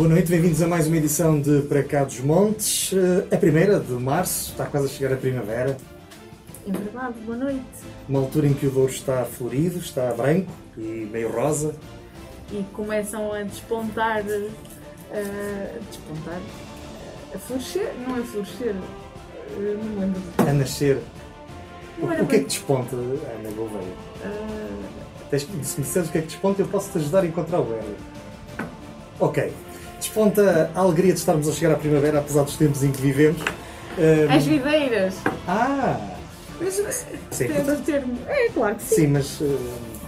Boa noite, bem-vindos a mais uma edição de Para Cá dos Montes, eh, a primeira de março, está quase a chegar a primavera. É verdade, boa noite. Uma altura em que o Douro está florido, está branco e meio rosa. E começam a despontar, uh, despontar, uh, a florescer, não é florescer, uh, não lembro. A nascer. O, o, que é que desponta, Ana Gouveia? Uh... Se me disseres o que é que desponta, eu posso te ajudar a encontrar o erro. Ok. Desponta a alegria de estarmos a chegar à primavera, apesar dos tempos em que vivemos. Um... As videiras! Ah! Mas, sim, portanto... termo. É, claro que sim. Sim, mas. Uh,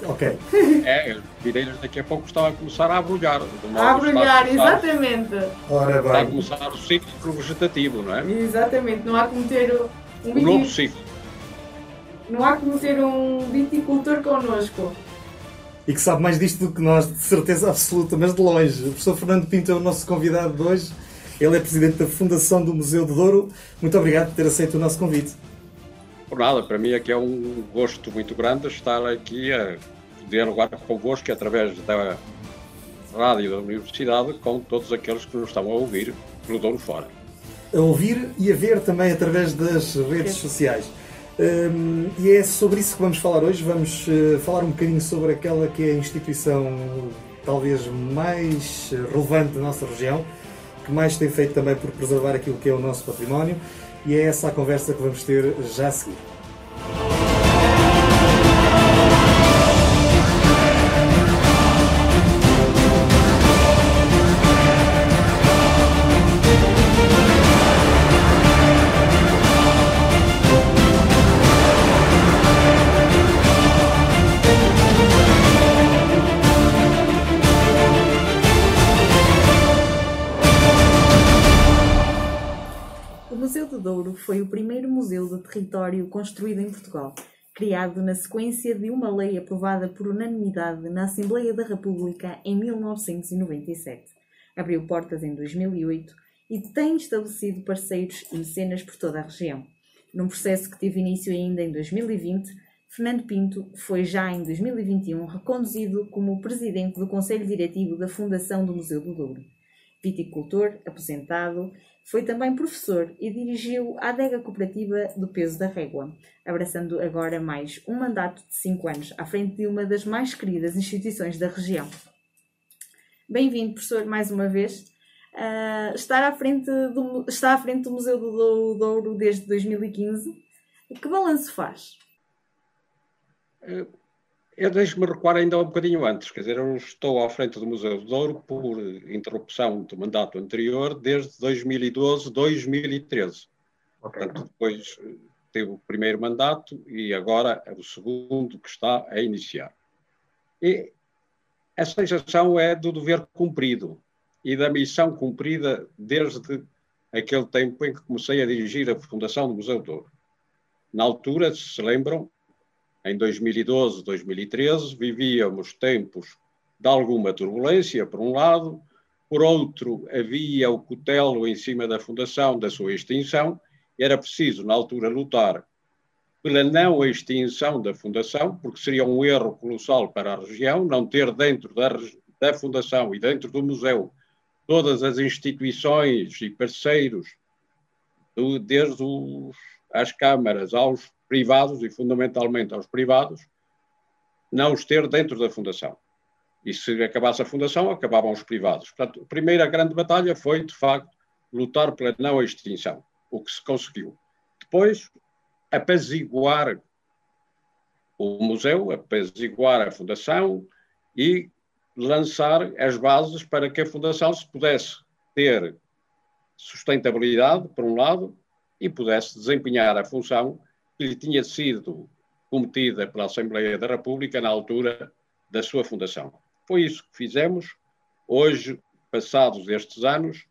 ok. É, as videiras daqui a pouco estão a começar a abrulhar. A abrulhar, exatamente. Ora bem. Está a começar o ciclo vegetativo, não é? Exatamente. Não há como ter um. Um novo ciclo. Não há como ter um viticultor connosco. E que sabe mais disto do que nós, de certeza absoluta, mas de longe. O professor Fernando Pinto é o nosso convidado de hoje. Ele é presidente da Fundação do Museu de Douro. Muito obrigado por ter aceito o nosso convite. Por nada, para mim aqui é um gosto muito grande estar aqui a dialogar convosco através da rádio da Universidade com todos aqueles que nos estão a ouvir pelo Douro fora. A ouvir e a ver também através das redes sociais. Um, e é sobre isso que vamos falar hoje. Vamos uh, falar um bocadinho sobre aquela que é a instituição talvez mais relevante da nossa região, que mais tem feito também por preservar aquilo que é o nosso património e é essa a conversa que vamos ter já a seguir. Construído em Portugal, criado na sequência de uma lei aprovada por unanimidade na Assembleia da República em 1997. Abriu portas em 2008 e tem estabelecido parceiros e mecenas por toda a região. Num processo que teve início ainda em 2020, Fernando Pinto foi já em 2021 reconduzido como presidente do Conselho Diretivo da Fundação do Museu do Douro. Viticultor, aposentado, foi também professor e dirigiu a adega cooperativa do Peso da Régua, abraçando agora mais um mandato de cinco anos à frente de uma das mais queridas instituições da região. Bem-vindo, professor, mais uma vez. Uh, estar à frente do, está à frente do Museu do Douro desde 2015. Que balanço faz? Uh eu deixo-me recuar ainda um bocadinho antes, quer dizer, eu estou à frente do Museu do Douro por interrupção do mandato anterior desde 2012, 2013. Okay. Portanto, depois eh, teve o primeiro mandato e agora é o segundo que está a iniciar. E a sensação é do dever cumprido e da missão cumprida desde aquele tempo em que comecei a dirigir a Fundação do Museu do Douro. Na altura, se se lembram, em 2012, 2013, vivíamos tempos de alguma turbulência, por um lado, por outro, havia o cutelo em cima da fundação da sua extinção, era preciso, na altura, lutar pela não extinção da fundação, porque seria um erro colossal para a região não ter dentro da, da fundação e dentro do museu todas as instituições e parceiros, do, desde os, as câmaras aos privados e fundamentalmente aos privados, não os ter dentro da fundação. E se acabasse a fundação, acabavam os privados. Portanto, a primeira grande batalha foi, de facto, lutar pela não extinção, o que se conseguiu. Depois, apaziguar o museu, apaziguar a fundação e lançar as bases para que a fundação se pudesse ter sustentabilidade, por um lado, e pudesse desempenhar a função que lhe tinha sido cometida pela Assembleia da República na altura da sua fundação. Foi isso que fizemos. Hoje, passados estes anos,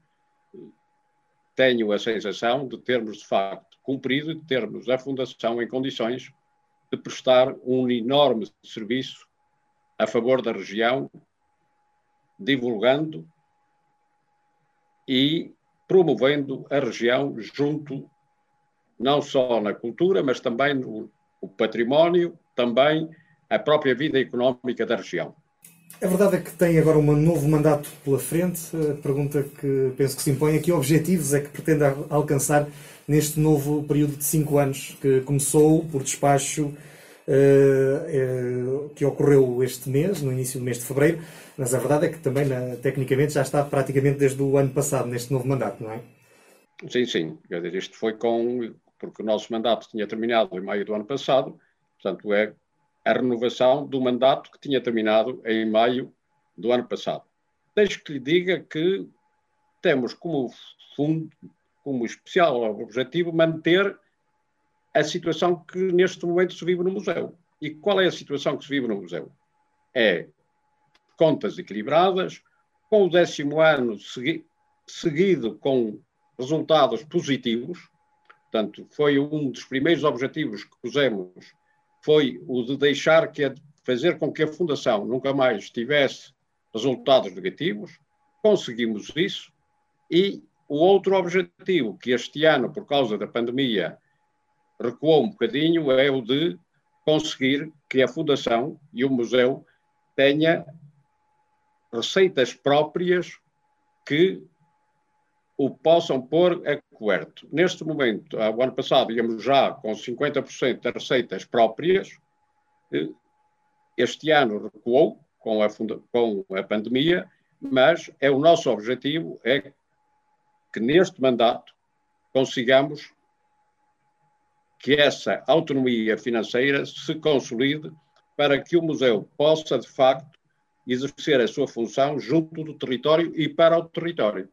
tenho a sensação de termos, de facto, cumprido e de termos a Fundação em condições de prestar um enorme serviço a favor da região, divulgando e promovendo a região junto não só na cultura, mas também no, no património, também a própria vida económica da região. A verdade é que tem agora um novo mandato pela frente. A pergunta que penso que se impõe é que objetivos é que pretende alcançar neste novo período de cinco anos que começou por despacho uh, uh, que ocorreu este mês, no início do mês de fevereiro, mas a verdade é que também, na, tecnicamente, já está praticamente desde o ano passado, neste novo mandato, não é? Sim, sim. Isto foi com. Porque o nosso mandato tinha terminado em maio do ano passado, portanto, é a renovação do mandato que tinha terminado em maio do ano passado. Deixe que lhe diga que temos como fundo, como especial objetivo, manter a situação que neste momento se vive no museu. E qual é a situação que se vive no museu? É contas equilibradas, com o décimo ano segui seguido com resultados positivos. Portanto, foi um dos primeiros objetivos que pusemos, foi o de deixar que a, fazer com que a Fundação nunca mais tivesse resultados negativos. Conseguimos isso. E o outro objetivo, que este ano, por causa da pandemia, recuou um bocadinho, é o de conseguir que a Fundação e o Museu tenha receitas próprias que o possam pôr a coberto. Neste momento, o ano passado, íamos já com 50% das receitas próprias. Este ano recuou com a, com a pandemia, mas é o nosso objetivo é que neste mandato consigamos que essa autonomia financeira se consolide para que o museu possa, de facto, exercer a sua função junto do território e para o território.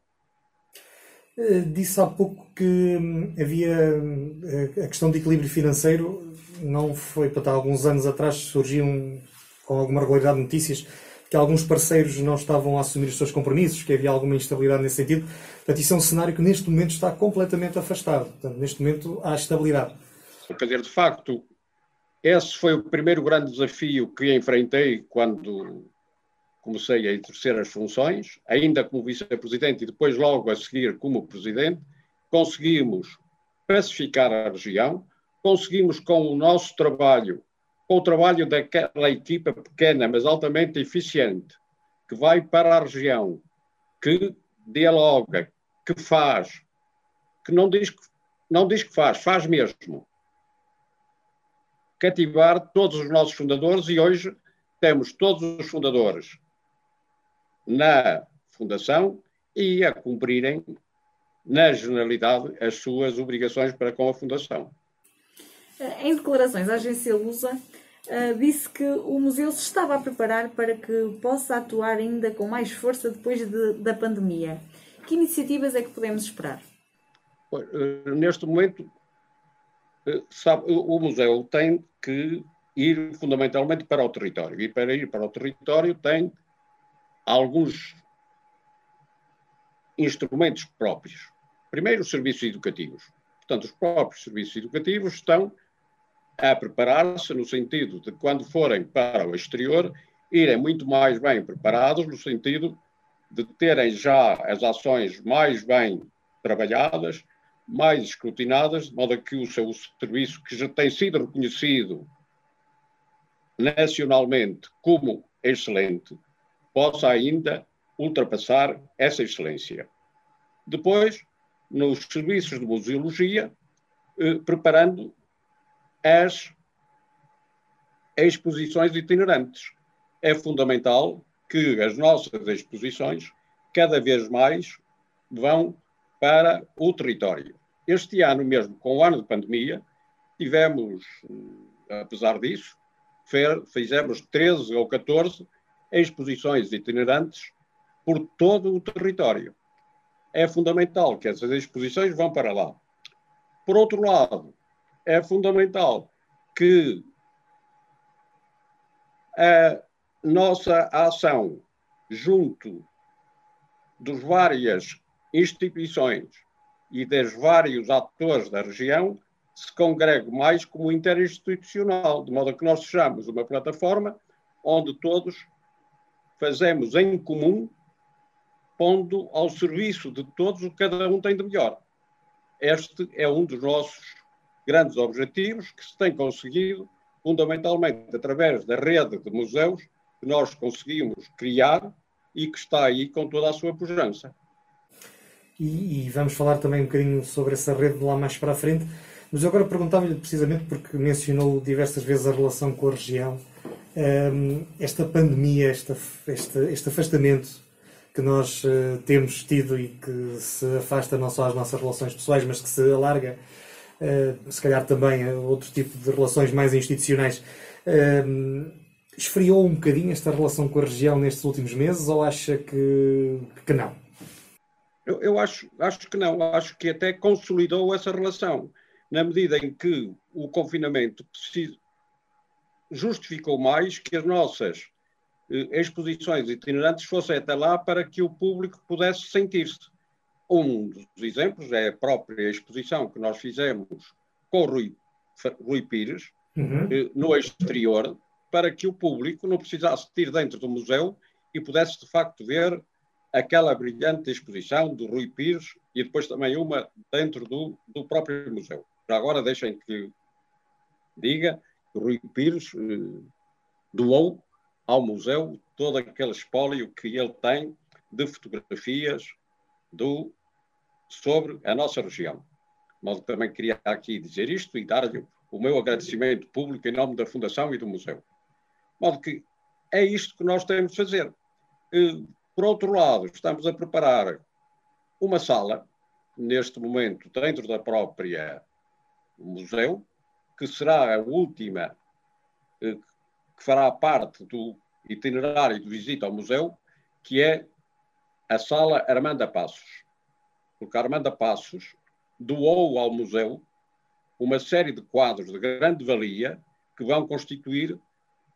Eh, disse há pouco que hum, havia hum, a questão de equilíbrio financeiro, não foi para alguns anos atrás surgiam com alguma regularidade notícias que alguns parceiros não estavam a assumir os seus compromissos, que havia alguma instabilidade nesse sentido. Portanto, isso é um cenário que neste momento está completamente afastado. Portanto, neste momento há estabilidade. Quer dizer, de facto, esse foi o primeiro grande desafio que enfrentei quando comecei a exercer as funções, ainda como vice-presidente e depois logo a seguir como presidente, conseguimos pacificar a região, conseguimos com o nosso trabalho, com o trabalho daquela equipa pequena, mas altamente eficiente, que vai para a região, que dialoga, que faz, que não diz que, não diz que faz, faz mesmo, cativar todos os nossos fundadores e hoje temos todos os fundadores na Fundação e a cumprirem na generalidade as suas obrigações para com a Fundação. Em declarações à agência Lusa, eh, disse que o museu se estava a preparar para que possa atuar ainda com mais força depois de, da pandemia. Que iniciativas é que podemos esperar? Eh, neste momento, eh, sabe, o museu tem que ir fundamentalmente para o território. E para ir para o território tem alguns instrumentos próprios. Primeiro, os serviços educativos. Portanto, os próprios serviços educativos estão a preparar-se no sentido de, quando forem para o exterior, irem muito mais bem preparados, no sentido de terem já as ações mais bem trabalhadas, mais escrutinadas, de modo que o seu serviço, que já tem sido reconhecido nacionalmente como excelente, possa ainda ultrapassar essa excelência. Depois, nos serviços de museologia, eh, preparando as exposições itinerantes. É fundamental que as nossas exposições cada vez mais vão para o território. Este ano mesmo, com o ano de pandemia, tivemos, eh, apesar disso, fizemos 13 ou 14 exposições itinerantes por todo o território. É fundamental que essas exposições vão para lá. Por outro lado, é fundamental que a nossa ação junto dos várias instituições e dos vários atores da região se congregue mais como interinstitucional, de modo que nós sejamos uma plataforma onde todos fazemos em comum, pondo ao serviço de todos o que cada um tem de melhor. Este é um dos nossos grandes objetivos que se tem conseguido, fundamentalmente através da rede de museus que nós conseguimos criar e que está aí com toda a sua pujança. E, e, vamos falar também um bocadinho sobre essa rede lá mais para a frente. Mas eu agora perguntava-lhe precisamente porque mencionou diversas vezes a relação com a região. Um, esta pandemia, esta, este, este afastamento que nós uh, temos tido e que se afasta não só às nossas relações pessoais, mas que se alarga, uh, se calhar também a outro tipo de relações mais institucionais. Uh, esfriou um bocadinho esta relação com a região nestes últimos meses ou acha que, que não? Eu, eu acho, acho que não. Acho que até consolidou essa relação, na medida em que o confinamento justificou mais que as nossas eh, exposições itinerantes fossem até lá para que o público pudesse sentir-se. Um dos exemplos é a própria exposição que nós fizemos com o Rui, Rui Pires, uhum. eh, no exterior, para que o público não precisasse de ir dentro do museu e pudesse de facto ver aquela brilhante exposição do Rui Pires e depois também uma dentro do, do próprio museu. Já agora deixem que diga Rui Pires eh, doou ao museu todo aquele espólio que ele tem de fotografias do, sobre a nossa região. Mas também queria aqui dizer isto e dar-lhe o meu agradecimento público em nome da Fundação e do Museu. Modo que é isto que nós temos de fazer. Por outro lado, estamos a preparar uma sala, neste momento, dentro da própria museu, que será a última eh, que fará parte do itinerário de visita ao museu, que é a sala Armanda Passos. Porque a Armanda Passos doou ao museu uma série de quadros de grande valia que vão constituir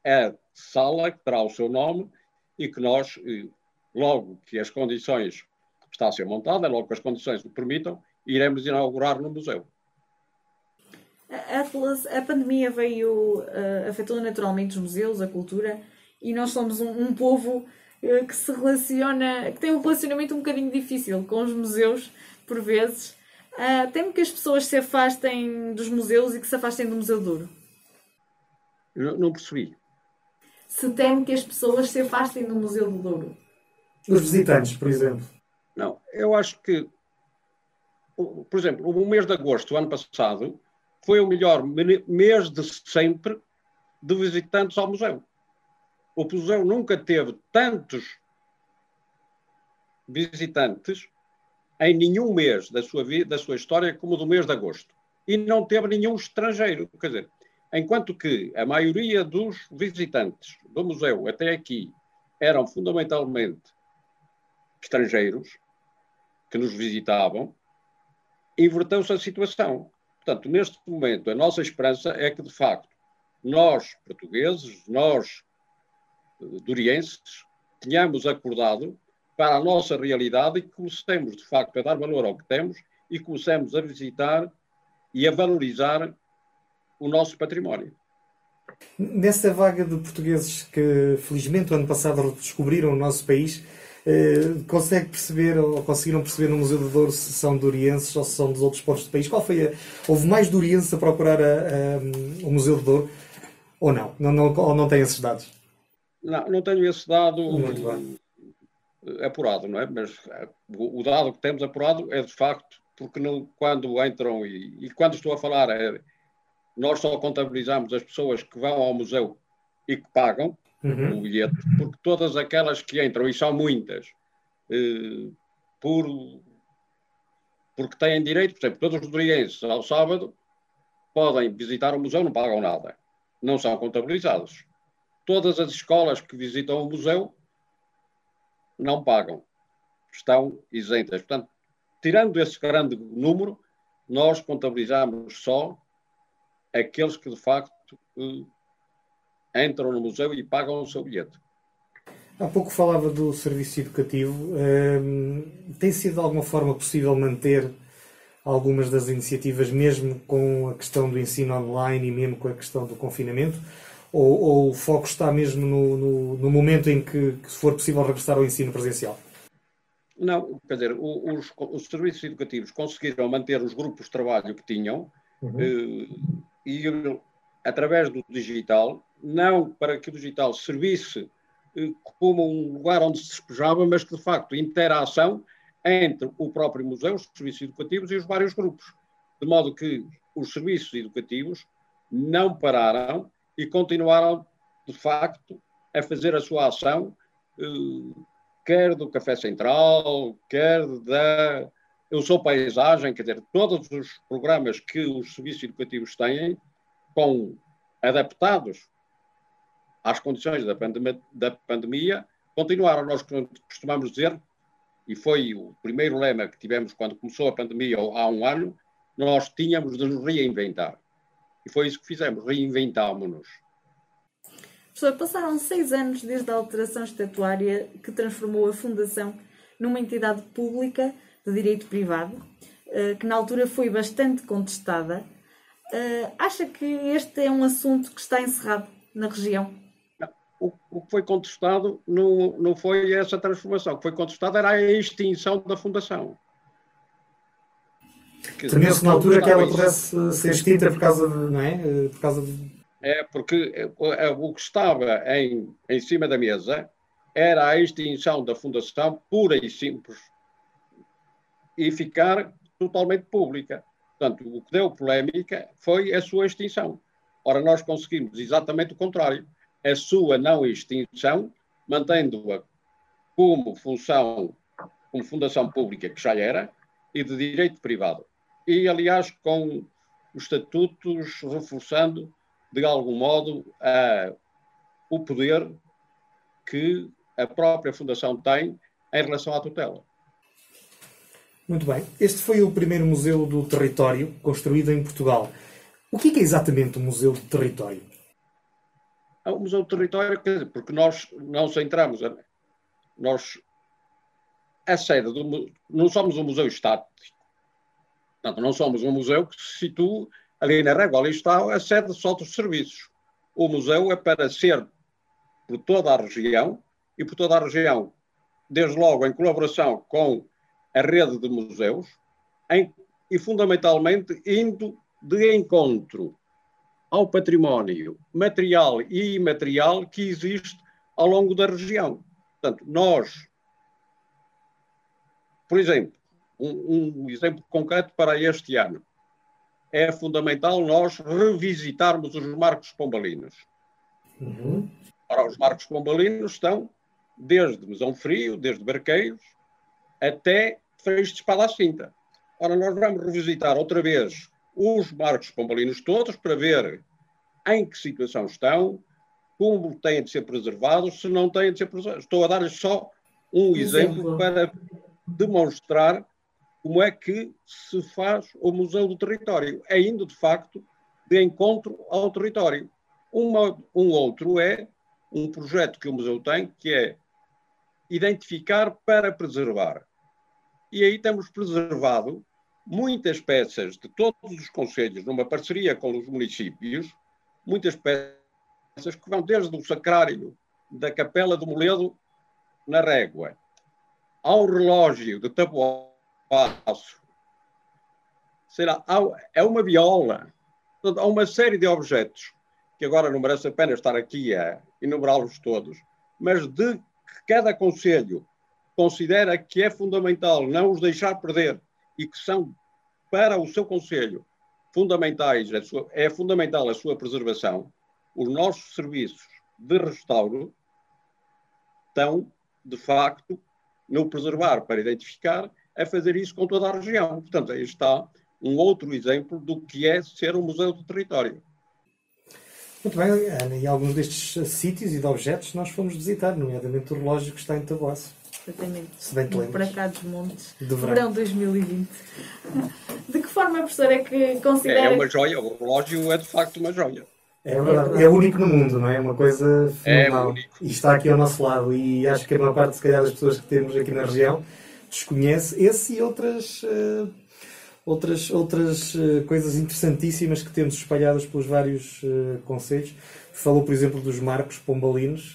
a sala que terá o seu nome e que nós, eh, logo que as condições está a ser montada, logo que as condições o permitam, iremos inaugurar no museu. A, a pandemia veio, uh, afetou naturalmente os museus, a cultura, e nós somos um, um povo uh, que se relaciona, que tem um relacionamento um bocadinho difícil com os museus, por vezes. Uh, temo que as pessoas se afastem dos museus e que se afastem do Museu Douro. Não, não percebi se teme que as pessoas se afastem do Museu do Douro? Os visitantes, por exemplo. Não, eu acho que, por exemplo, o mês de agosto do ano passado foi o melhor mês de sempre de visitantes ao museu. O museu nunca teve tantos visitantes em nenhum mês da sua da sua história, como do mês de agosto. E não teve nenhum estrangeiro. Quer dizer, enquanto que a maioria dos visitantes do museu até aqui eram fundamentalmente estrangeiros que nos visitavam, inverteu-se a situação. Portanto, neste momento, a nossa esperança é que, de facto, nós, portugueses, nós, durienses, tenhamos acordado para a nossa realidade e que comecemos, de facto, a dar valor ao que temos e comecemos a visitar e a valorizar o nosso património. Nessa vaga de portugueses que, felizmente, o ano passado descobriram o nosso país, eh, consegue perceber ou conseguiram perceber no Museu do Douro se são durienses ou se são dos outros pontos do país? Qual foi a, houve mais durienses a procurar a, a, o Museu do Douro ou não? não, não ou não tem esses dados? Não, não tenho esse dado apurado, não é? Mas eh, o dado que temos apurado é de facto porque não, quando entram e, e quando estou a falar é, nós só contabilizamos as pessoas que vão ao museu e que pagam uhum. o bilhete, porque todas aquelas que entram, e são muitas, eh, por, porque têm direito, por exemplo, todos os durienses ao sábado podem visitar o museu, não pagam nada, não são contabilizados. Todas as escolas que visitam o museu não pagam, estão isentas. Portanto, tirando esse grande número, nós contabilizamos só aqueles que de facto eh, entram no museu e pagam o seu bilhete. Há pouco falava do serviço educativo. Um, tem sido de alguma forma possível manter algumas das iniciativas, mesmo com a questão do ensino online e mesmo com a questão do confinamento? Ou, ou o foco está mesmo no, no, no momento em que, que, se for possível, regressar ao ensino presencial? Não, quer dizer, os, os serviços educativos conseguiram manter os grupos de trabalho que tinham. Uhum. Eh, e através do digital, não para que o digital servisse como um lugar onde se despejava, mas que de facto interação entre o próprio museu, os serviços educativos e os vários grupos. De modo que os serviços educativos não pararam e continuaram, de facto, a fazer a sua ação, quer do Café Central, quer da Eu Sou Paisagem, quer dizer, todos os programas que os serviços educativos têm, com adaptados às condições da pandemia, da pandemia continuaram. Nós costumamos dizer, e foi o primeiro lema que tivemos quando começou a pandemia há um ano, nós tínhamos de nos reinventar. E foi isso que fizemos, reinventámonos. Professor, passaram seis anos desde a alteração estatuária que transformou a Fundação numa entidade pública de direito privado, eh, que na altura foi bastante contestada. Eh, acha que este é um assunto que está encerrado na região? O, o que foi contestado não, não foi essa transformação. O que foi contestado era a extinção da Fundação. Temeu-se na altura que ela pudesse ser extinta por causa de, não é? Por causa de... É, porque o que estava em, em cima da mesa era a extinção da Fundação pura e simples e ficar totalmente pública. Portanto, o que deu polémica foi a sua extinção. Ora, nós conseguimos exatamente o contrário. A sua não extinção, mantendo-a como função, como fundação pública que já era, e de direito privado. E, aliás, com os estatutos reforçando, de algum modo, a, o poder que a própria Fundação tem em relação à tutela. Muito bem. Este foi o primeiro museu do território construído em Portugal. O que é, exatamente o Museu do Território? É o Museu do Território, porque nós não centramos, nós, a sede do, não somos um museu estático, portanto, não somos um museu que se situa ali na régua, ali está a sede só dos serviços. O museu é para ser por toda a região e por toda a região, desde logo em colaboração com a rede de museus, em, e fundamentalmente indo de encontro ao património material e imaterial que existe ao longo da região. Portanto, nós, por exemplo, um, um exemplo concreto para este ano, é fundamental nós revisitarmos os marcos pombalinos. Uhum. Ora, os marcos pombalinos estão desde Mesão Frio, desde Barqueiros, até Freixo de Espada à Cinta. Ora, nós vamos revisitar outra vez os marcos pombalinos todos para ver em que situação estão, como têm de ser preservados, se não têm de ser preservados. Estou a dar-lhes só um exemplo, exemplo para demonstrar como é que se faz o Museu do Território, é indo, de facto, de encontro ao território. Uma, um outro é um projeto que o museu tem, que é identificar para preservar. E aí temos preservado muitas peças de todos os conselhos, numa parceria com os municípios, muitas peças que vão desde o sacrário da Capela do Moledo, na Régua, ao relógio de Taboaço, será, é uma viola, há uma série de objetos que agora não merece a pena estar aqui a enumerá-los todos, mas de que cada conselho considera que é fundamental não os deixar perder e que são para o seu Conselho fundamentais, sua, é fundamental a sua preservação, os nossos serviços de restauro estão, de facto, no preservar para identificar, a fazer isso com toda a região. Portanto, aí está um outro exemplo do que é ser um museu do território. Muito bem, Ana, e alguns destes sítios e de objetos nós fomos visitar, nomeadamente o relógio que está em Taboaço. Exatamente. Se bem te lembras. Para cá dos montes. De verão. verão 2020. De que forma a professora é que considera... É uma joia, o relógio é de facto uma joia. É verdade, é único no mundo, não é? Uma coisa é fenomenal. É único. E está aqui ao nosso lado. E acho que a maior parte, se calhar, das pessoas que temos aqui na região desconhece esse e outras, uh, outras, outras uh, coisas interessantíssimas que temos espalhadas pelos vários uh, conselhos. Falou, por exemplo, dos marcos pombalinos.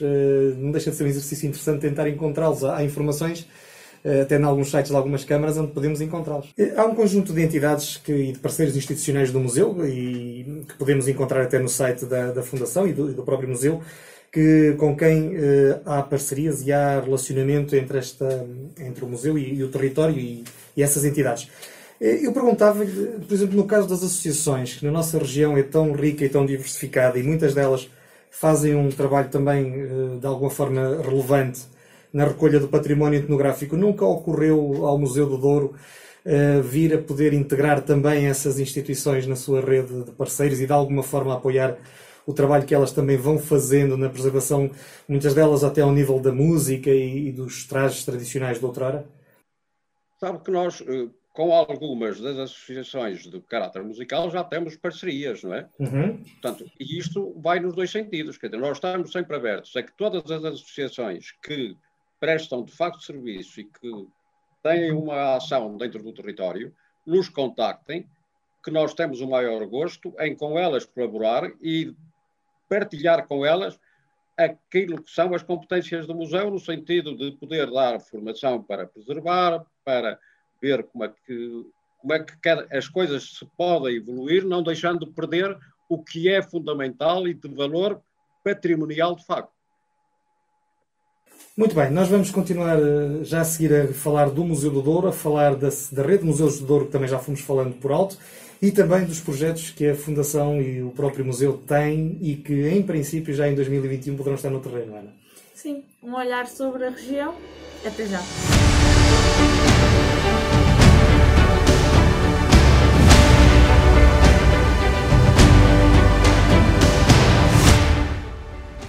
não deixa de ser um exercício interessante tentar encontrá-los. Há informações até em alguns sites de algumas câmaras onde podemos encontrá-los. Há um conjunto de entidades que, e de parceiros institucionais do museu e que podemos encontrar até no site da, da Fundação e do, e do próprio museu que, com quem há parcerias e há relacionamento entre, esta, entre o museu e, e o território e, e, essas entidades. Eh, eu perguntava-lhe, por exemplo, no caso das associações, que na nossa região é tão rica e tão diversificada e muitas delas fazem um trabalho também, uh, de alguma forma, relevante na recolha do património etnográfico, nunca ocorreu ao Museu do Douro uh, vir a poder integrar também essas instituições na sua rede de parceiros e de alguma forma apoiar o trabalho que elas também vão fazendo na preservação, muitas delas até ao nível da música e, e dos trajes tradicionais de outrora? Sabe que nós, eh, com algumas das associações de caráter musical, já temos parcerias, não é? Uhum. Portanto, e isto vai nos dois sentidos. Quer dizer, nós estamos sempre abertos a que todas as associações que prestam de facto serviço e que têm uma ação dentro do território nos contactem, que nós temos o maior gosto em com elas colaborar e partilhar com elas aquilo que são as competências do museu, no sentido de poder dar formação para preservar, para ver como é que, como é que as coisas se podem evoluir, não deixando de perder o que é fundamental e de valor patrimonial de facto. Muito bem, nós vamos continuar eh, já a seguir a falar do Museu do Douro, a falar da, da rede de Museus do Douro, que também já fomos falando por alto, e também dos projetos que a Fundação e o próprio museu têm e que, em princípio, já em 2021 poderão estar no terreno, Ana. Sim, um olhar sobre a região. Até já.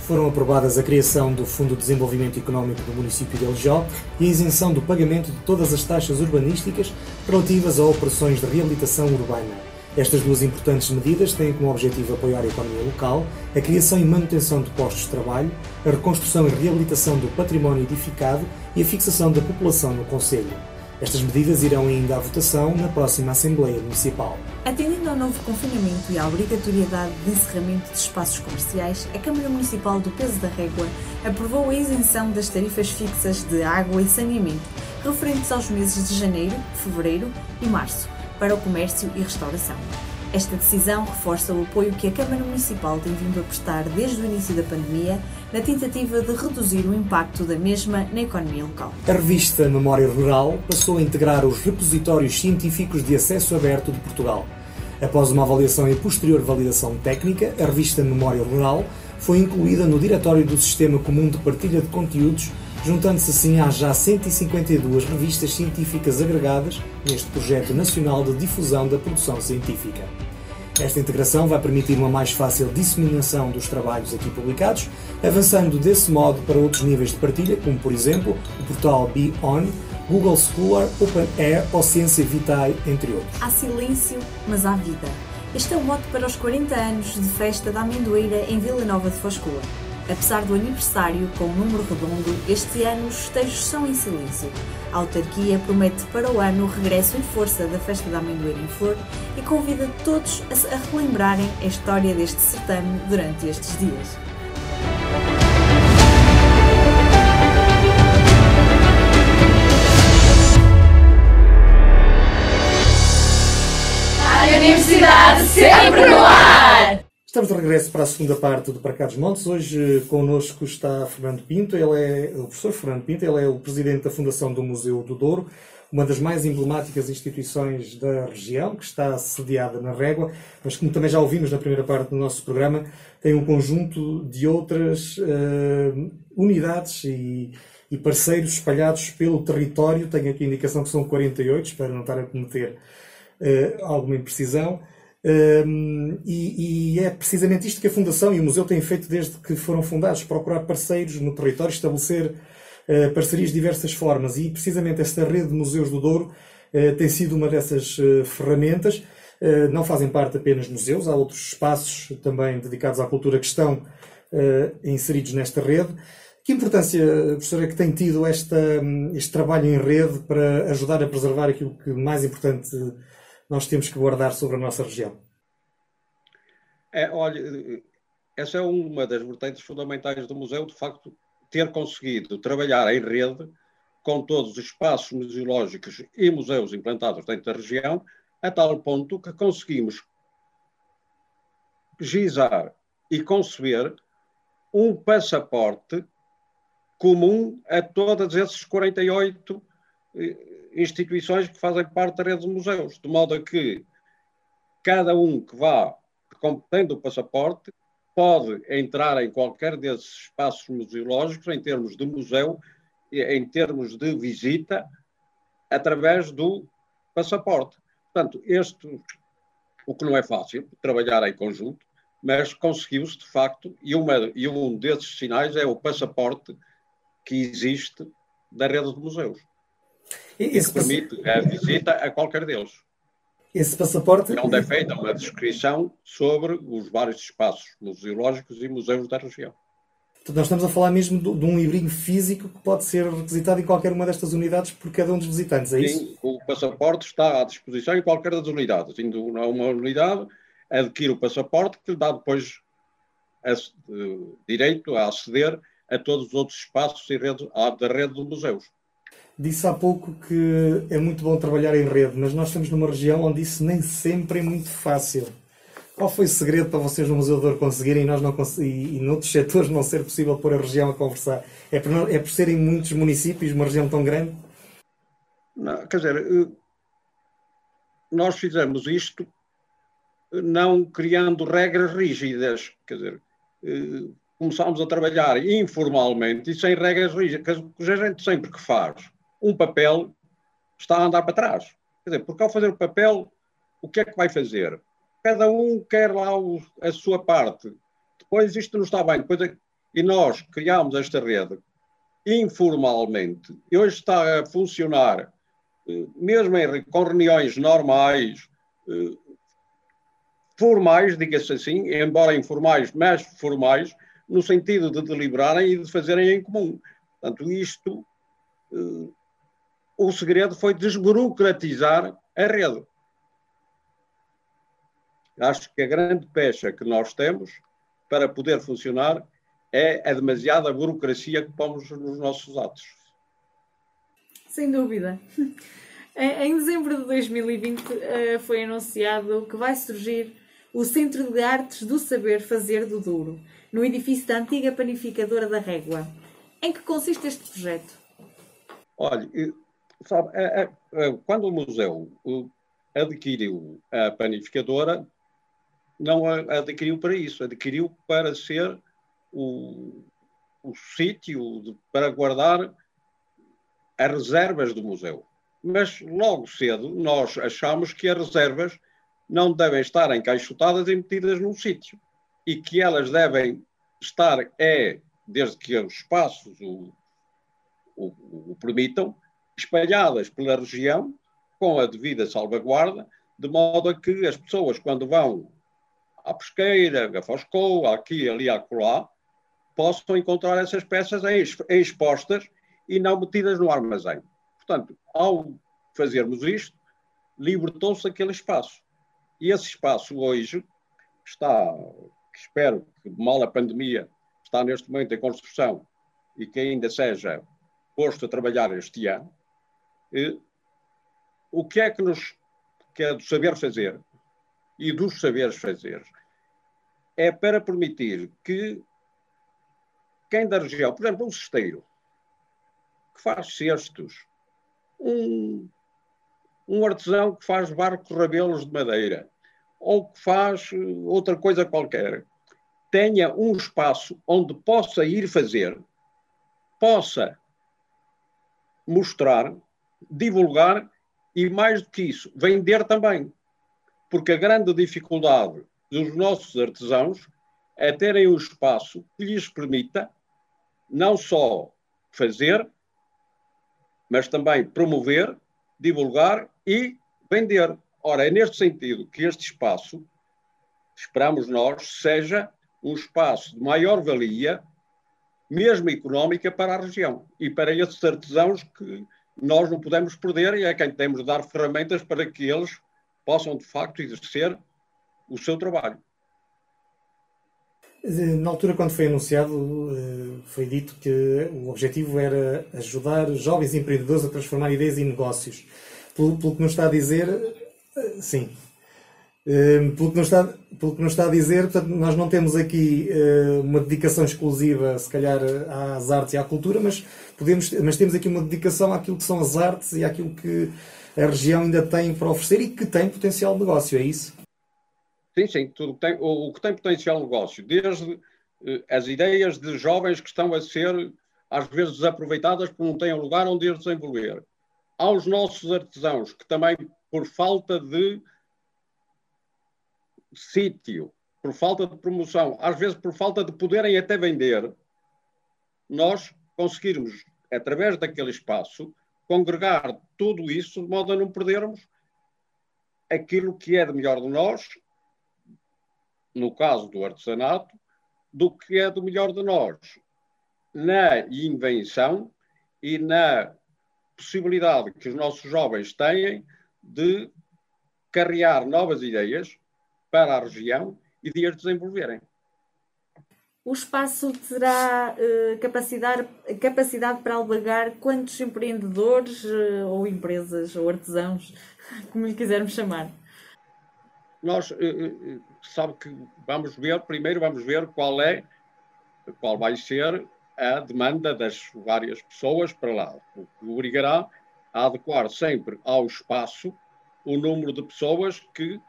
Foram aprovadas a criação do Fundo de Desenvolvimento Económico do município de Eljó e a isenção do pagamento de todas as taxas urbanísticas relativas a operações de reabilitação urbana. Estas duas importantes medidas têm como objetivo apoiar a economia local, a criação e manutenção de postos de trabalho, a reconstrução e reabilitação do património edificado e a fixação da população no Conselho. Estas medidas irão ainda à votação na próxima Assembleia Municipal. Atendendo ao novo confinamento e à obrigatoriedade de encerramento de espaços comerciais, a Câmara Municipal do Peso da Régua aprovou a isenção das tarifas fixas de água e saneamento referentes aos meses de janeiro, fevereiro e março para o comércio e restauração. Esta decisão reforça o apoio que a Câmara Municipal tem vindo a prestar desde o início da pandemia na tentativa de reduzir o impacto da mesma na economia local. A revista Memória Rural passou a integrar os repositórios científicos de acesso aberto de Portugal. Após uma avaliação e posterior validação técnica, a revista Memória Rural foi incluída no Diretório do Sistema Comum de Partilha de Conteúdos, juntando-se assim às já 152 revistas científicas agregadas neste projeto nacional de difusão da produção científica. Esta integração vai permitir uma mais fácil disseminação dos trabalhos aqui publicados, avançando desse modo para outros níveis de partilha, como por exemplo o portal Be On, Google Scholar, Open Air ou Ciência Vitae, entre outros. Há silêncio, mas há vida. Este é o mote para os 40 anos de festa da amendoeira em Vila Nova de Foscoa. Apesar do aniversário com um número redondo, este ano os festejos são em silêncio. A autarquia promete para o ano o regresso em força da Festa da Amendoeira em Flor e convida todos a relembrarem a história deste certame durante estes dias. Universidade sempre no ar! Estamos de regresso para a segunda parte do Para Cá dos Montes. Hoje connosco está Fernando Pinto, ele é o professor Fernando Pinto, ele é o presidente da Fundação do Museu do Douro, uma das mais emblemáticas instituições da região, que está sediada na Régua, mas como também já ouvimos na primeira parte do nosso programa, tem um conjunto de outras uh, unidades e, e, parceiros espalhados pelo território. Tenho aqui a indicação que são 48, espero não estar a cometer uh, alguma imprecisão. Um, e, e, é precisamente isto que a Fundação e o Museu têm feito desde que foram fundados: procurar parceiros no território, estabelecer uh, parcerias de diversas formas. E precisamente esta rede de museus do Douro uh, tem sido uma dessas uh, ferramentas. não fazem parte apenas museus, há outros espaços também dedicados à cultura que estão inseridos nesta rede. Que importância, professora, é que tem tido esta, este trabalho em rede para ajudar a preservar aquilo que mais importante nós temos que guardar sobre a nossa região? É, olha, essa é uma das vertentes fundamentais do museu, de facto, ter conseguido trabalhar em rede com todos os espaços museológicos e museus implantados dentro da região, a tal ponto que conseguimos gizar e conceber um passaporte comum a todas esses 48 eh, instituições que fazem parte da rede de museus, de modo a que cada um que vá tendo o passaporte pode entrar em qualquer desses espaços museológicos em termos de museu, em termos de visita, através do passaporte. Portanto, este, o que não é fácil, trabalhar em conjunto, mas conseguiu-se de facto, e, uma, e um desses sinais é o passaporte que existe da rede de museus. E que permite a visita a qualquer deles. Esse passaporte. Onde é feita uma descrição sobre os vários espaços museológicos e museus da região. Portanto, nós estamos a falar mesmo de, um livrinho físico que pode ser requisitado em qualquer uma destas unidades por cada um dos visitantes, é isso? Sim, o passaporte está à disposição em qualquer das unidades. Indo a uma unidade, adquire o passaporte que lhe dá depois a, uh, direito a aceder a todos os outros espaços e rede, a, da rede de museus. Disse há pouco que é muito bom trabalhar em rede, mas nós estamos numa região onde isso nem sempre é muito fácil. Qual foi o segredo para vocês no Museu de Ouro conseguirem e, nós não cons e, e noutros setores não ser possível pôr a região a conversar? É por, é por serem muitos municípios, uma região tão grande? Não, quer dizer, eh, nós fizemos isto não criando regras rígidas. Quer dizer, eh, começámos a trabalhar informalmente e sem regras rígidas. Que a gente sempre que faz um papel está a andar para trás. Quer dizer, porque ao fazer o papel, o que é que vai fazer? Cada um quer lá o, a sua parte. Depois isto não está bem. Depois, é e nós criámos esta rede informalmente e hoje está a funcionar, eh, mesmo em, com reuniões normais, formais, diga-se assim, embora informais, mas formais, no sentido de deliberarem e de fazerem em comum. Portanto, isto, uh, o segredo foi desburocratizar a rede. Acho que a grande pecha que nós temos para poder funcionar é a demasiada burocracia que pomos nos nossos atos. Sem dúvida. Em dezembro de 2020 eh, foi anunciado que vai surgir o Centro de Artes do Saber Fazer do Douro, no edifício da antiga panificadora da Régua. Em que consiste este projeto? Olha, sabe, é, é, é, quando o museu adquiriu a panificadora, não a adquiriu para isso, adquiriu para ser o, o sítio para guardar as reservas do museu. Mas logo cedo nós achamos que as reservas não devem estar encaixotadas e metidas num sítio. E que elas devem estar, é, desde que os espaços o, o, o permitam, espalhadas pela região, com a devida salvaguarda, de modo a que as pessoas, quando vão à pesqueira, a Foscou, aqui, ali, acolá, possam encontrar essas peças expostas e não metidas no armazém. Portanto, ao fazermos isto, libertou-se aquele espaço. E esse espaço hoje está, espero que mal a pandemia está neste momento em construção e que ainda seja posto a trabalhar este ano, o que é que nos que é do saber fazer e dos saberes fazer? É para permitir que quem da região, por exemplo, um cesteiro que faz cestos, um um artesão que faz barcos rabelos de madeira ou que faz eh, outra coisa qualquer, tenha um espaço onde possa ir fazer, possa mostrar, divulgar e, mais do que isso, vender também. Porque a grande dificuldade dos nossos artesãos é terem um espaço que lhes permita não só fazer, mas também promover, divulgar e vender. Ora, é neste sentido que este espaço, esperamos nós, seja um espaço de maior valia, mesmo económica, para a região e para esses artesãos que nós não podemos perder e é quem temos de dar ferramentas para que eles possam, de facto, exercer o seu trabalho. Na altura, quando foi anunciado, foi dito que o objetivo era ajudar jovens empreendedores a transformar ideias em negócios. Pelo, pelo que nos está a dizer, sim, Ehm, pelo, que nos está, pelo que nos está a dizer, portanto, nós não temos aqui uh, uma dedicação exclusiva, se calhar, às artes e à cultura, mas, podemos, mas temos aqui uma dedicação àquilo que são as artes e àquilo que a região ainda tem para oferecer e que tem potencial de negócio, é isso? Sim, sim, tudo tem, o, o que tem potencial de negócio, desde uh, as ideias de jovens que estão a ser, às vezes, desaproveitadas porque não têm um lugar onde as desenvolver, aos nossos artesãos, que também, por falta de sítio, por falta de promoção, às vezes por falta de poderem até vender, nós conseguirmos, através daquele espaço, congregar tudo isso de modo a não perdermos aquilo que é de melhor de nós, no caso do artesanato, do que é do melhor de nós na invenção e na possibilidade que os nossos jovens têm de carrear novas ideias para a região e de as desenvolverem. O espaço terá uh, capacidade, capacidade para albergar quantos empreendedores uh, ou empresas ou artesãos, como lhe quisermos chamar? Nós, uh, sabe que vamos ver, primeiro vamos ver qual é, qual vai ser a demanda das várias pessoas para lá, o que obrigará a adequar sempre ao espaço o número de pessoas que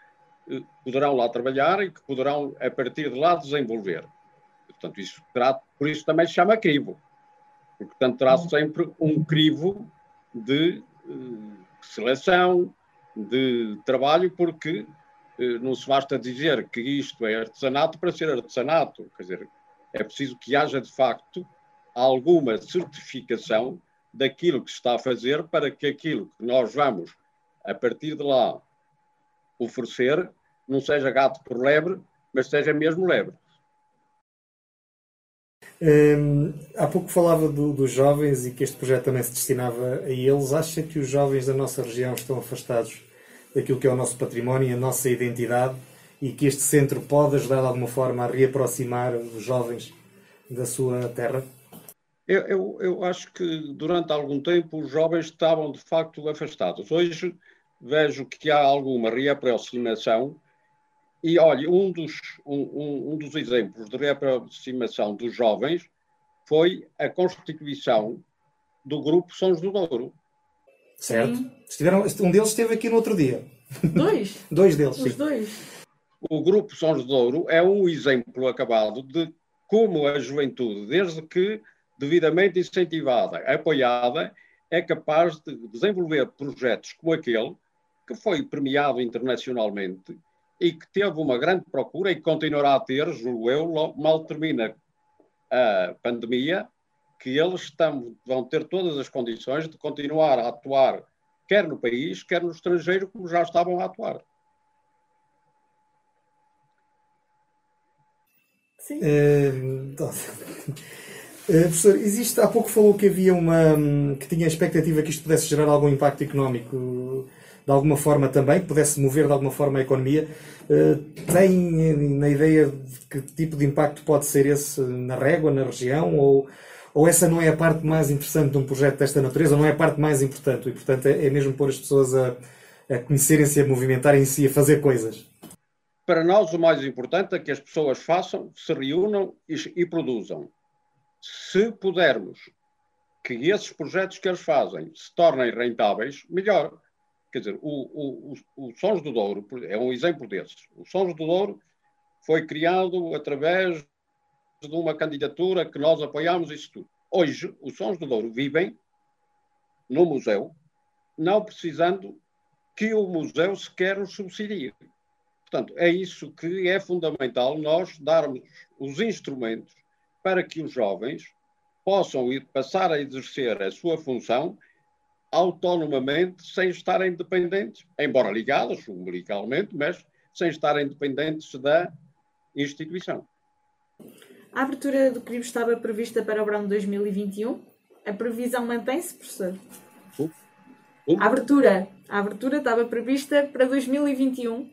poderão lá trabalhar e que poderão, a partir de lá, desenvolver. Portanto, isso terá, por isso também se chama crivo. Porque, portanto, terá uhum. sempre um crivo de uh, seleção, de trabalho, porque uh, não se basta dizer que isto é artesanato para ser artesanato. Quer dizer, é preciso que haja, de facto, alguma certificação daquilo que se está a fazer para que aquilo que nós vamos, a partir de lá, oferecer, não seja gato por lebre, mas seja mesmo lebre. Hum, há pouco falava do, dos jovens e que este projeto também se destinava a eles. Acha que os jovens da nossa região estão afastados daquilo que é o nosso património e a nossa identidade e que este centro pode ajudar de alguma forma a reaproximar os jovens da sua terra? Eu, eu, eu acho que durante algum tempo os jovens estavam de facto afastados. Hoje vejo que há alguma reaproximação e olha, um dos, um, um dos exemplos de reaproximação dos jovens foi a constituição do grupo Sons do Douro. Certo. Estiveram, um deles esteve aqui no outro dia. Dois? dois deles, Os sim. dois. O grupo Sons do Douro é um exemplo acabado de como a juventude, desde que devidamente incentivada, apoiada, é capaz de desenvolver projetos como aquele, que foi premiado internacionalmente e que teve uma grande procura e continuará a ter, julgo eu, mal termina a pandemia, que eles estão, vão ter todas as condições de continuar a atuar, quer no país, quer no estrangeiro, como já estavam a atuar. Sim. É, professor, existe, há pouco falou que havia uma que tinha a expectativa que isto pudesse gerar algum impacto económico de alguma forma também, que pudesse mover de alguma forma a economia. Eh, tem na ideia de que tipo de impacto pode ser esse na régua, na região, ou, ou essa não é a parte mais interessante de um projeto desta natureza, não é a parte mais importante, e portanto é, é mesmo pôr as pessoas a, a conhecerem-se, a movimentarem-se e a fazer coisas? Para nós, o mais importante é que as pessoas façam, se reúnam e, e produzam. Se pudermos que esses projetos que eles fazem se tornem rentáveis, melhor. Quer dizer, o, o, o, Sons do Douro é um exemplo desses. O Sons do Douro foi criado através de uma candidatura que nós apoiámos isso tudo. Hoje, os Sons do Douro vivem no museu, não precisando que o museu sequer os subsidie. Portanto, é isso que é fundamental nós darmos os instrumentos para que os jovens possam ir passar a exercer a sua função autonomamente, sem estarem dependentes, embora ligados umbilicalmente, mas sem estarem dependentes da instituição. A abertura do CRIB estava prevista para o verão de 2021. A previsão mantém-se, professor? Uh, uh. A abertura, a abertura estava prevista para 2021,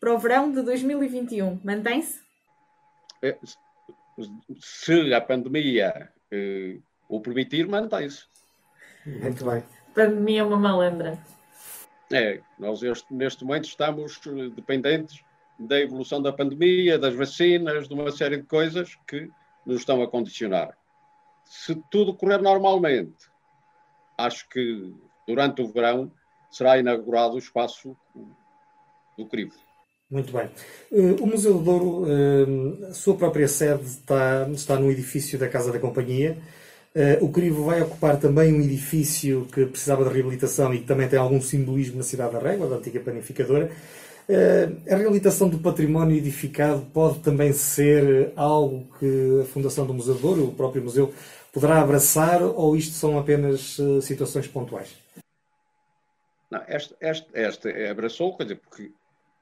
para o verão de 2021. Mantém-se? É, se a pandemia eh, o permitir, mantém-se. Muito bem. Pandemia é uma malandra. É, nós este, neste momento estamos eh, dependentes da evolução da pandemia, das vacinas, de uma série de coisas que nos estão a condicionar. Se tudo correr normalmente, acho que durante o verão será inaugurado o espaço do Crivo. Muito bem. Uh, o Museu do Douro, uh, a sua própria sede está, está no edifício da Casa da Companhia. Uh, o Crivo vai ocupar também um edifício que precisava de reabilitação e que também tem algum simbolismo na cidade da Régua, da antiga panificadora. a reabilitação do património edificado pode também ser algo que a Fundação do Museu do Douro, o próprio museu, poderá abraçar ou isto são apenas situações pontuais? Não, este, este, este abraçou, quer dizer, porque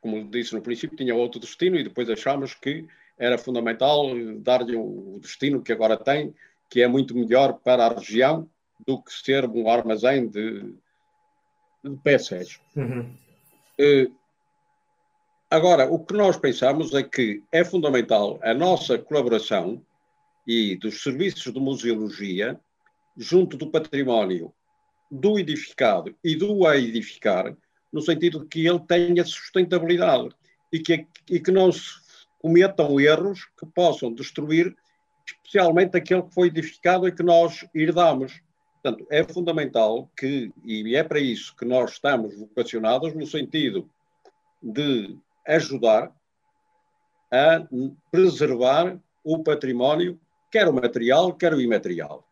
como disse no princípio, tinha outro destino e depois achámos que era fundamental dar-lhe o destino que agora tem, que é muito melhor para a região do que ser um armazém de, de peças. Uhum. Uh, agora, o que nós pensamos é que é fundamental a nossa colaboração e dos serviços de museologia junto do património do edificado e do a edificar, no sentido de que ele tenha sustentabilidade e que, e que não se cometam erros que possam destruir especialmente aquele que foi edificado e que nós herdamos. Portanto, é fundamental que, e é para isso que nós estamos vocacionados, no sentido de ajudar a preservar o património, quer o material, quer o imaterial.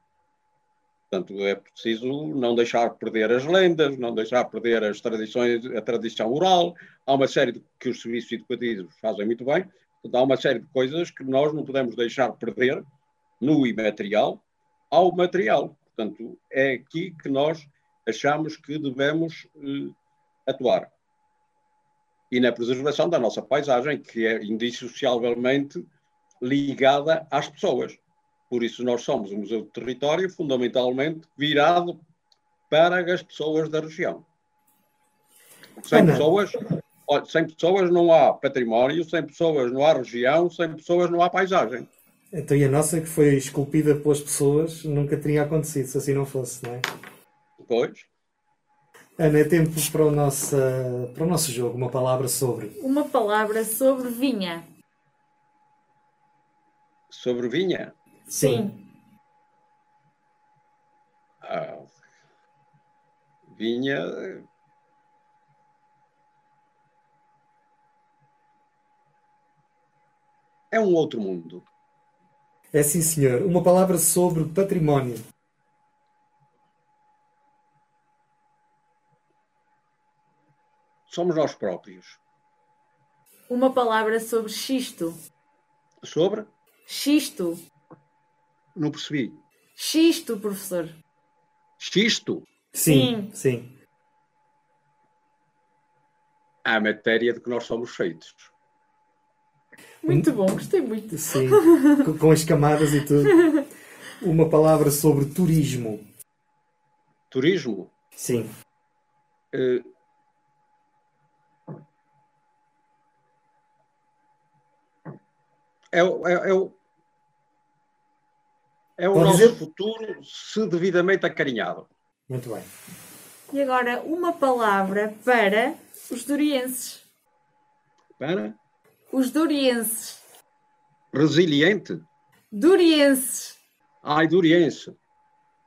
Portanto, é preciso não deixar perder as lendas, não deixar perder as tradições, a tradição oral. Há uma série de que os serviços educativos fazem muito bem. Portanto, há uma série de coisas que nós não podemos deixar perder no imaterial ao material. Portanto, é aqui que nós achamos que devemos uh, atuar. E na preservação da nossa paisagem, que é indissociavelmente ligada às pessoas. Por isso, nós somos um museu de território fundamentalmente virado para as pessoas da região. Sem pessoas, sem pessoas não há património, sem pessoas não há região, sem pessoas não há paisagem. Então, e a nossa, que foi esculpida pelas pessoas, nunca teria acontecido se assim não fosse, não é? Pois. Ana, é tempo para o, nosso, para o nosso jogo. Uma palavra sobre. Uma palavra sobre vinha. Sobre vinha? Sim. Ah, vinha. É um outro mundo. É sim, senhor. Uma palavra sobre património. Somos nós próprios. Uma palavra sobre xisto. Sobre? Xisto. Não percebi. Xisto, professor. Xisto? Sim, sim. A matéria de que nós somos feitos. Muito bom, gostei muito. Sim, com as camadas e tudo. Uma palavra sobre turismo. Turismo? Sim. Uh, é, é, é, o, é o Pode nosso dizer? futuro se devidamente acarinhado. Muito bem. E agora uma palavra para os dorienses. Para? Os dorienses. Resiliente? Dorienses. Ai, doriense.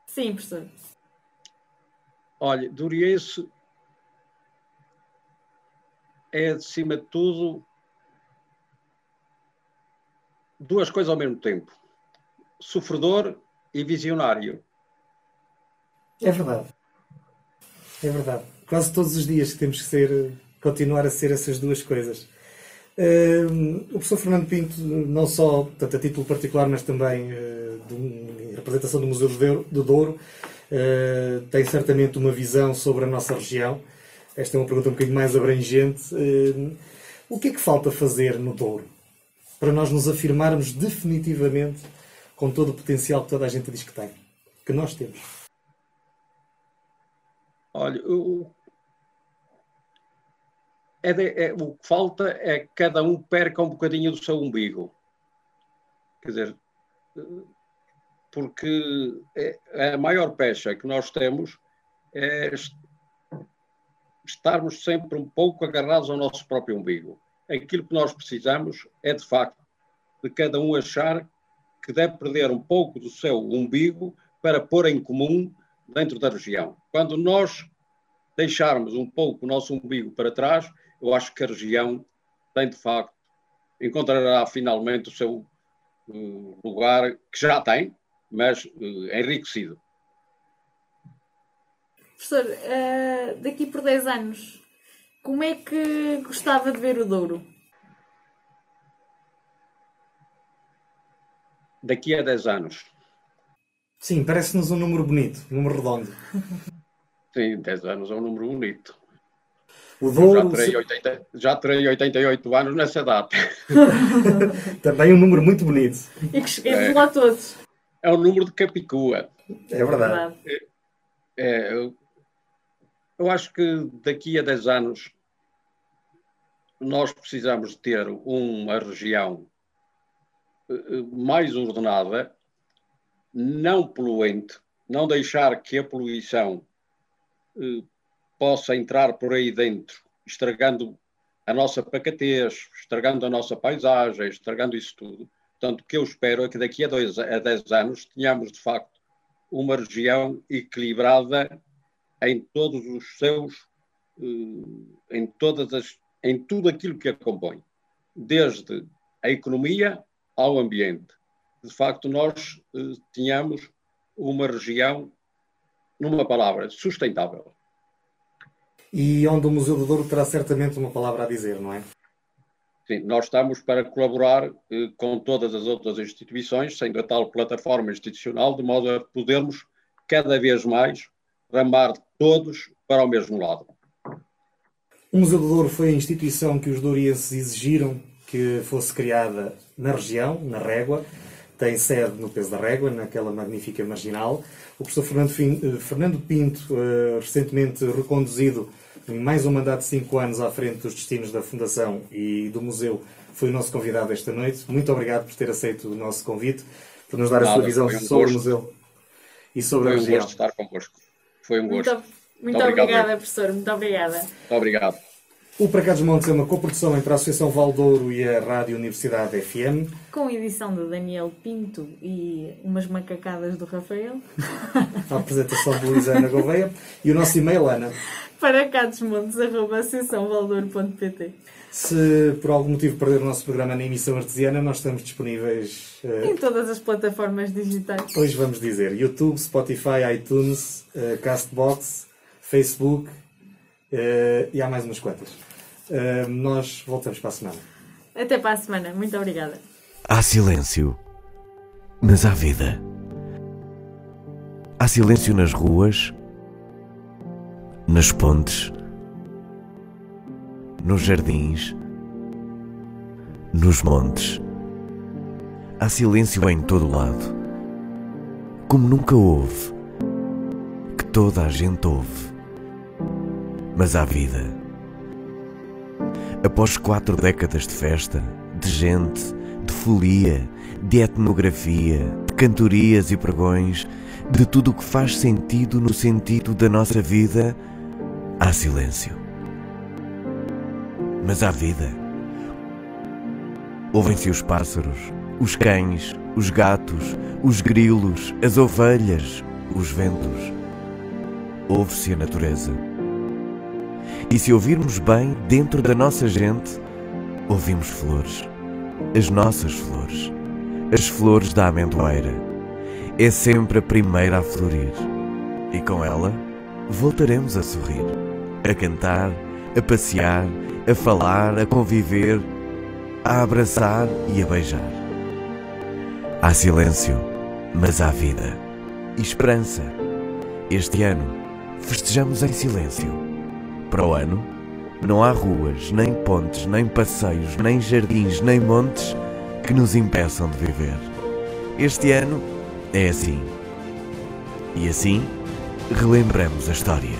Sim, professor. Olha, doriense é, acima de tudo, duas coisas ao mesmo tempo sofredor e visionário. É verdade. É verdade. Quase todos os dias temos que ser, continuar a ser essas duas coisas. Uh, o professor Fernando Pinto, não só portanto, a título particular, mas também uh, de, representação do Museu do Douro, uh, tem certamente uma visão sobre a nossa região. Esta é uma pergunta um bocadinho mais abrangente. o que é que falta fazer no Douro para nós nos afirmarmos definitivamente com todo o potencial que toda a gente diz que tem, que nós temos? Olha, o, é de, é, o que falta é que cada um perca um bocadinho do seu umbigo. Quer dizer, porque é, a maior pecha que nós temos é estarmos sempre um pouco agarrados ao nosso próprio umbigo. Aquilo que nós precisamos é, de facto, de cada um achar que deve perder um pouco do seu umbigo para pôr em comum dentro da região. Quando nós deixarmos um pouco o nosso umbigo para trás, eu acho que a região tem, de facto, encontrará finalmente o seu uh, lugar, que já tem, mas uh, enriquecido. Professor, uh, daqui por 10 anos, como é que gostava de ver o Douro? Daqui a 10 anos. Sim, parece-nos um número bonito, um número redondo. Sim, 10 anos é um número bonito. O Douro... já, terei 80, já terei 88 anos nessa data. Também um número muito bonito. E que cheguemos é. lá todos. É o número de Capicua. É verdade. É, é, eu, eu acho que daqui a 10 anos nós precisamos ter uma região eh, mais ordenada, não poluente, não deixar que a poluição eh, possa entrar por aí dentro, estragando a nossa pacatez, estragando a nossa paisagem, estragando isso tudo. Portanto, o que eu espero é que daqui a, dois, a 10 anos tenhamos, de facto, uma região equilibrada em todos os seus, eh, em todas as, em tudo aquilo que a compõe, desde a economia ao ambiente. De facto, nós eh, tenhamos uma região, numa palavra, sustentável e onde o Museu do Douro terá certamente uma palavra a dizer, não é? Sim, nós estamos para colaborar eh, com todas as outras instituições, sendo a tal plataforma institucional, de modo a podermos cada vez mais ramar todos para o mesmo lado. O Museu do Douro foi a instituição que os dourienses exigiram que fosse criada na região, na Régua. Tem sede no Peso da Régua, naquela magnífica marginal. O professor Fernando, eh, Fernando Pinto, uh, recentemente reconduzido mais um mandato de cinco anos à frente dos destinos da Fundação e do Museu, foi o nosso convidado esta noite. Muito obrigado por ter aceito o nosso convite, por nos dar Nada, a sua visão um sobre gosto. o museu e sobre foi a região. Foi um gosto estar convosco. Foi um gosto. Muito, muito, muito obrigada, professor. Muito obrigada. Muito obrigado. O Para Cá dos Montes é uma coprodução entre a Associação Valdouro e a Rádio Universidade FM. Com edição de Daniel Pinto e umas macacadas do Rafael. a apresentação de Luísa Gouveia. E o nosso e-mail, Ana. Para cá dos Montes, arroba associaçãovaldouro.pt Se por algum motivo perder o nosso programa na emissão artesiana, nós estamos disponíveis... Uh... Em todas as plataformas digitais. Hoje vamos dizer YouTube, Spotify, iTunes, uh, Castbox, Facebook... Uh, e há mais umas quantas. Uh, nós voltamos para a semana. Até para a semana. Muito obrigada. Há silêncio, mas há vida. Há silêncio nas ruas, nas pontes, nos jardins, nos montes. Há silêncio em todo lado, como nunca houve, que toda a gente ouve. Mas há vida Após quatro décadas de festa, de gente, de folia, de etnografia, de cantorias e pregões, de tudo o que faz sentido no sentido da nossa vida, há silêncio. Mas há vida. Ouvem-se os pássaros, os cães, os gatos, os grilos, as ovelhas, os ventos. Ouve-se a natureza e se ouvirmos bem dentro da nossa gente, ouvimos flores. As nossas flores. As flores da amendoeira. É sempre a primeira a florir. E com ela, voltaremos a sorrir, a cantar, a passear, a falar, a conviver, a abraçar e a beijar. Há silêncio, mas há vida e esperança. Este ano, festejamos em silêncio para o ano, não há ruas, nem pontes, nem passeios, nem jardins, nem montes que nos impeçam de viver. Este ano é assim. E assim relembramos a história.